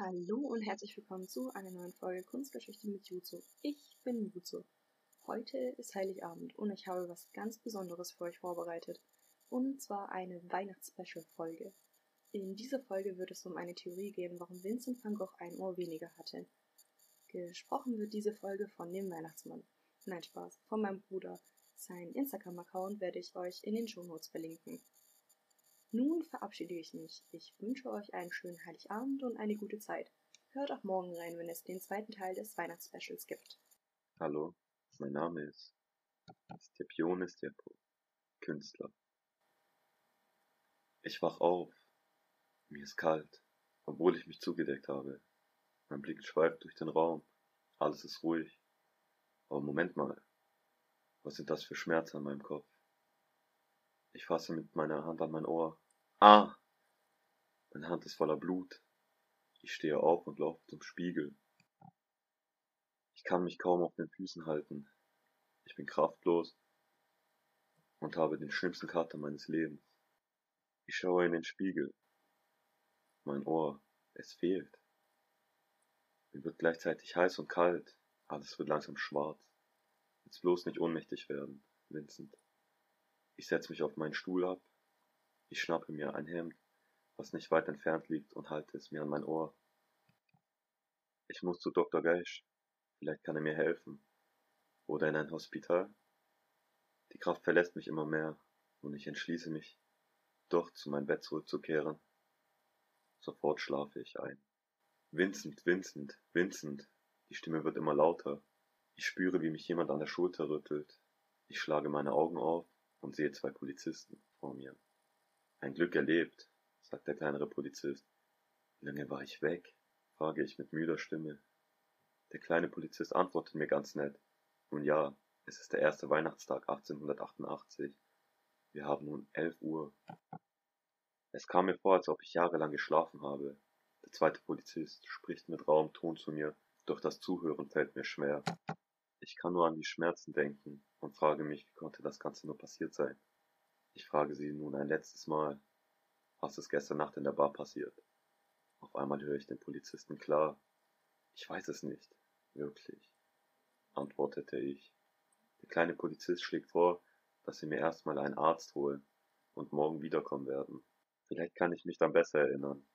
Hallo und herzlich willkommen zu einer neuen Folge Kunstgeschichte mit Jutsu. Ich bin Jutsu. Heute ist Heiligabend und ich habe was ganz Besonderes für euch vorbereitet. Und zwar eine Weihnachts-Special-Folge. In dieser Folge wird es um eine Theorie gehen, warum Vincent van Gogh ein Ohr weniger hatte. Gesprochen wird diese Folge von dem Weihnachtsmann. Nein, Spaß, von meinem Bruder. Sein Instagram-Account werde ich euch in den Shownotes verlinken. Nun verabschiede ich mich. Ich wünsche euch einen schönen Heiligabend und eine gute Zeit. Hört auch morgen rein, wenn es den zweiten Teil des Weihnachtsspecials gibt. Hallo, mein Name ist Stepione Stepo, Künstler. Ich wach auf. Mir ist kalt, obwohl ich mich zugedeckt habe. Mein Blick schweift durch den Raum. Alles ist ruhig. Aber Moment mal. Was sind das für Schmerzen an meinem Kopf? Ich fasse mit meiner Hand an mein Ohr. Ah! Meine Hand ist voller Blut. Ich stehe auf und laufe zum Spiegel. Ich kann mich kaum auf den Füßen halten. Ich bin kraftlos und habe den schlimmsten Kater meines Lebens. Ich schaue in den Spiegel. Mein Ohr, es fehlt. Mir wird gleichzeitig heiß und kalt. Alles wird langsam schwarz. Jetzt bloß nicht ohnmächtig werden, Vincent. Ich setze mich auf meinen Stuhl ab. Ich schnappe mir ein Hemd, was nicht weit entfernt liegt, und halte es mir an mein Ohr. Ich muss zu Dr. Geisch. Vielleicht kann er mir helfen. Oder in ein Hospital. Die Kraft verlässt mich immer mehr, und ich entschließe mich, doch zu meinem Bett zurückzukehren. Sofort schlafe ich ein. Vincent, Vincent, Vincent. Die Stimme wird immer lauter. Ich spüre, wie mich jemand an der Schulter rüttelt. Ich schlage meine Augen auf und sehe zwei Polizisten vor mir. Ein Glück erlebt, sagt der kleinere Polizist. Wie lange war ich weg? frage ich mit müder Stimme. Der kleine Polizist antwortet mir ganz nett. Nun ja, es ist der erste Weihnachtstag 1888. Wir haben nun elf Uhr. Es kam mir vor, als ob ich jahrelang geschlafen habe. Der zweite Polizist spricht mit rauem Ton zu mir, doch das Zuhören fällt mir schwer. Ich kann nur an die Schmerzen denken und frage mich, wie konnte das Ganze nur passiert sein. Ich frage sie nun ein letztes Mal, was ist gestern Nacht in der Bar passiert? Auf einmal höre ich den Polizisten klar. Ich weiß es nicht, wirklich, antwortete ich. Der kleine Polizist schlägt vor, dass sie mir erstmal einen Arzt holen und morgen wiederkommen werden. Vielleicht kann ich mich dann besser erinnern.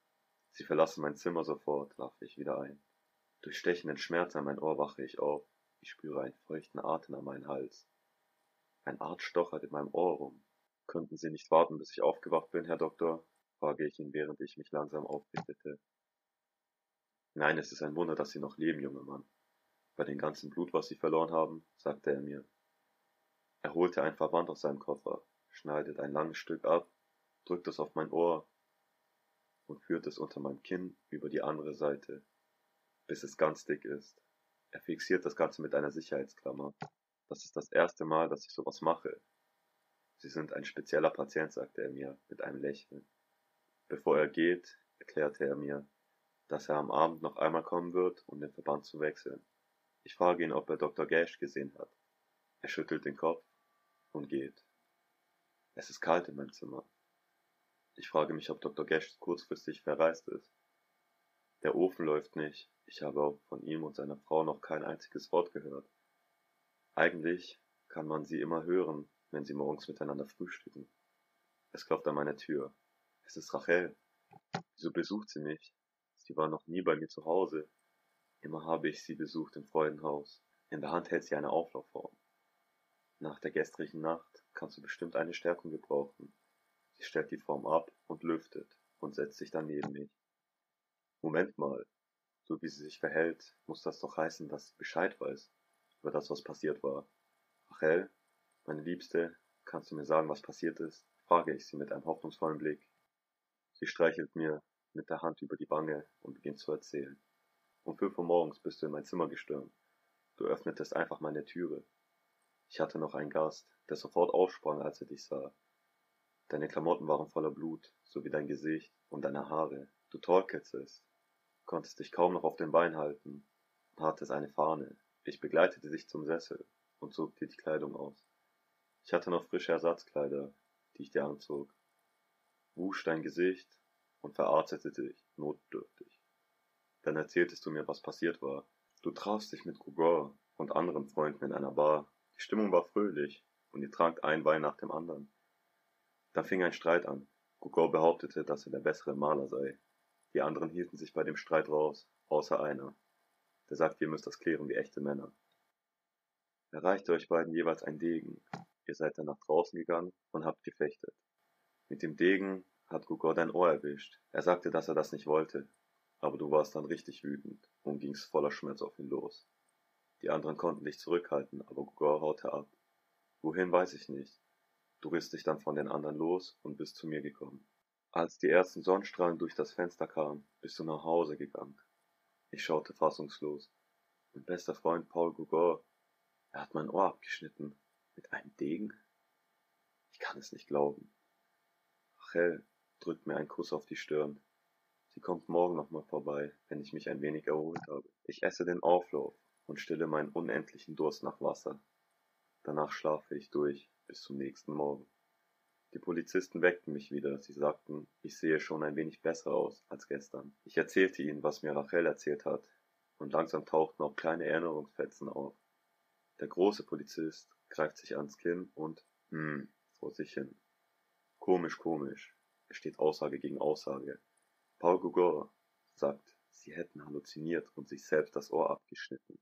Sie verlassen mein Zimmer sofort, lache ich wieder ein. Durch stechenden Schmerz an mein Ohr wache ich auf. Ich spüre einen feuchten Atem an meinen Hals. Ein Art stochert in meinem Ohr rum. Könnten Sie nicht warten, bis ich aufgewacht bin, Herr Doktor? frage ich ihn, während ich mich langsam aufrichtete. Nein, es ist ein Wunder, dass Sie noch leben, junger Mann. Bei dem ganzen Blut, was Sie verloren haben, sagte er mir. Er holte ein Verband aus seinem Koffer, schneidet ein langes Stück ab, drückt es auf mein Ohr und führt es unter meinem Kinn über die andere Seite, bis es ganz dick ist. Er fixiert das Ganze mit einer Sicherheitsklammer. Das ist das erste Mal, dass ich sowas mache. Sie sind ein spezieller Patient, sagte er mir mit einem Lächeln. Bevor er geht, erklärte er mir, dass er am Abend noch einmal kommen wird, um den Verband zu wechseln. Ich frage ihn, ob er Dr. Gash gesehen hat. Er schüttelt den Kopf und geht. Es ist kalt in meinem Zimmer. Ich frage mich, ob Dr. Gash kurzfristig verreist ist. Der Ofen läuft nicht. Ich habe von ihm und seiner Frau noch kein einziges Wort gehört. Eigentlich kann man sie immer hören, wenn sie morgens miteinander frühstücken. Es klopft an meine Tür. Es ist Rachel. Wieso besucht sie mich? Sie war noch nie bei mir zu Hause. Immer habe ich sie besucht im Freudenhaus. In der Hand hält sie eine Auflaufform. Nach der gestrigen Nacht kannst du bestimmt eine Stärkung gebrauchen. Sie stellt die Form ab und lüftet und setzt sich dann neben mich. Moment mal, so wie sie sich verhält, muss das doch heißen, dass sie Bescheid weiß über das, was passiert war. Rachel, meine Liebste, kannst du mir sagen, was passiert ist? frage ich sie mit einem hoffnungsvollen Blick. Sie streichelt mir mit der Hand über die Wange und beginnt zu erzählen. Um fünf Uhr morgens bist du in mein Zimmer gestürmt. Du öffnetest einfach meine Türe. Ich hatte noch einen Gast, der sofort aufsprang, als er dich sah. Deine Klamotten waren voller Blut, so wie dein Gesicht und deine Haare. Du torkeltest, konntest dich kaum noch auf den Bein halten und hattest eine Fahne. Ich begleitete dich zum Sessel und zog dir die Kleidung aus. Ich hatte noch frische Ersatzkleider, die ich dir anzog, wusch dein Gesicht und verarztete dich notdürftig. Dann erzähltest du mir, was passiert war. Du trafst dich mit Gugor und anderen Freunden in einer Bar. Die Stimmung war fröhlich und ihr trankt ein Wein nach dem anderen. Da fing ein Streit an. Gugor behauptete, dass er der bessere Maler sei. Die anderen hielten sich bei dem Streit raus, außer einer. Der sagte, ihr müsst das klären wie echte Männer. Er reichte euch beiden jeweils ein Degen. Ihr seid dann nach draußen gegangen und habt gefechtet. Mit dem Degen hat Gugor dein Ohr erwischt. Er sagte, dass er das nicht wollte. Aber du warst dann richtig wütend und gingst voller Schmerz auf ihn los. Die anderen konnten dich zurückhalten, aber Gugor haute ab. Wohin weiß ich nicht. Du riss dich dann von den anderen los und bist zu mir gekommen. Als die ersten Sonnenstrahlen durch das Fenster kamen, bist du nach Hause gegangen. Ich schaute fassungslos. Mein bester Freund Paul Gugor, er hat mein Ohr abgeschnitten. Mit einem Degen? Ich kann es nicht glauben. Rachel drückt mir einen Kuss auf die Stirn. Sie kommt morgen nochmal vorbei, wenn ich mich ein wenig erholt habe. Ich esse den Auflauf und stille meinen unendlichen Durst nach Wasser. Danach schlafe ich durch bis zum nächsten Morgen. Die Polizisten weckten mich wieder. Sie sagten, ich sehe schon ein wenig besser aus als gestern. Ich erzählte ihnen, was mir Rachel erzählt hat, und langsam tauchten auch kleine Erinnerungsfetzen auf. Der große Polizist greift sich ans Kinn und, hm, vor sich hin. Komisch, komisch. Es steht Aussage gegen Aussage. Paul Gugor sagt, sie hätten halluziniert und sich selbst das Ohr abgeschnitten.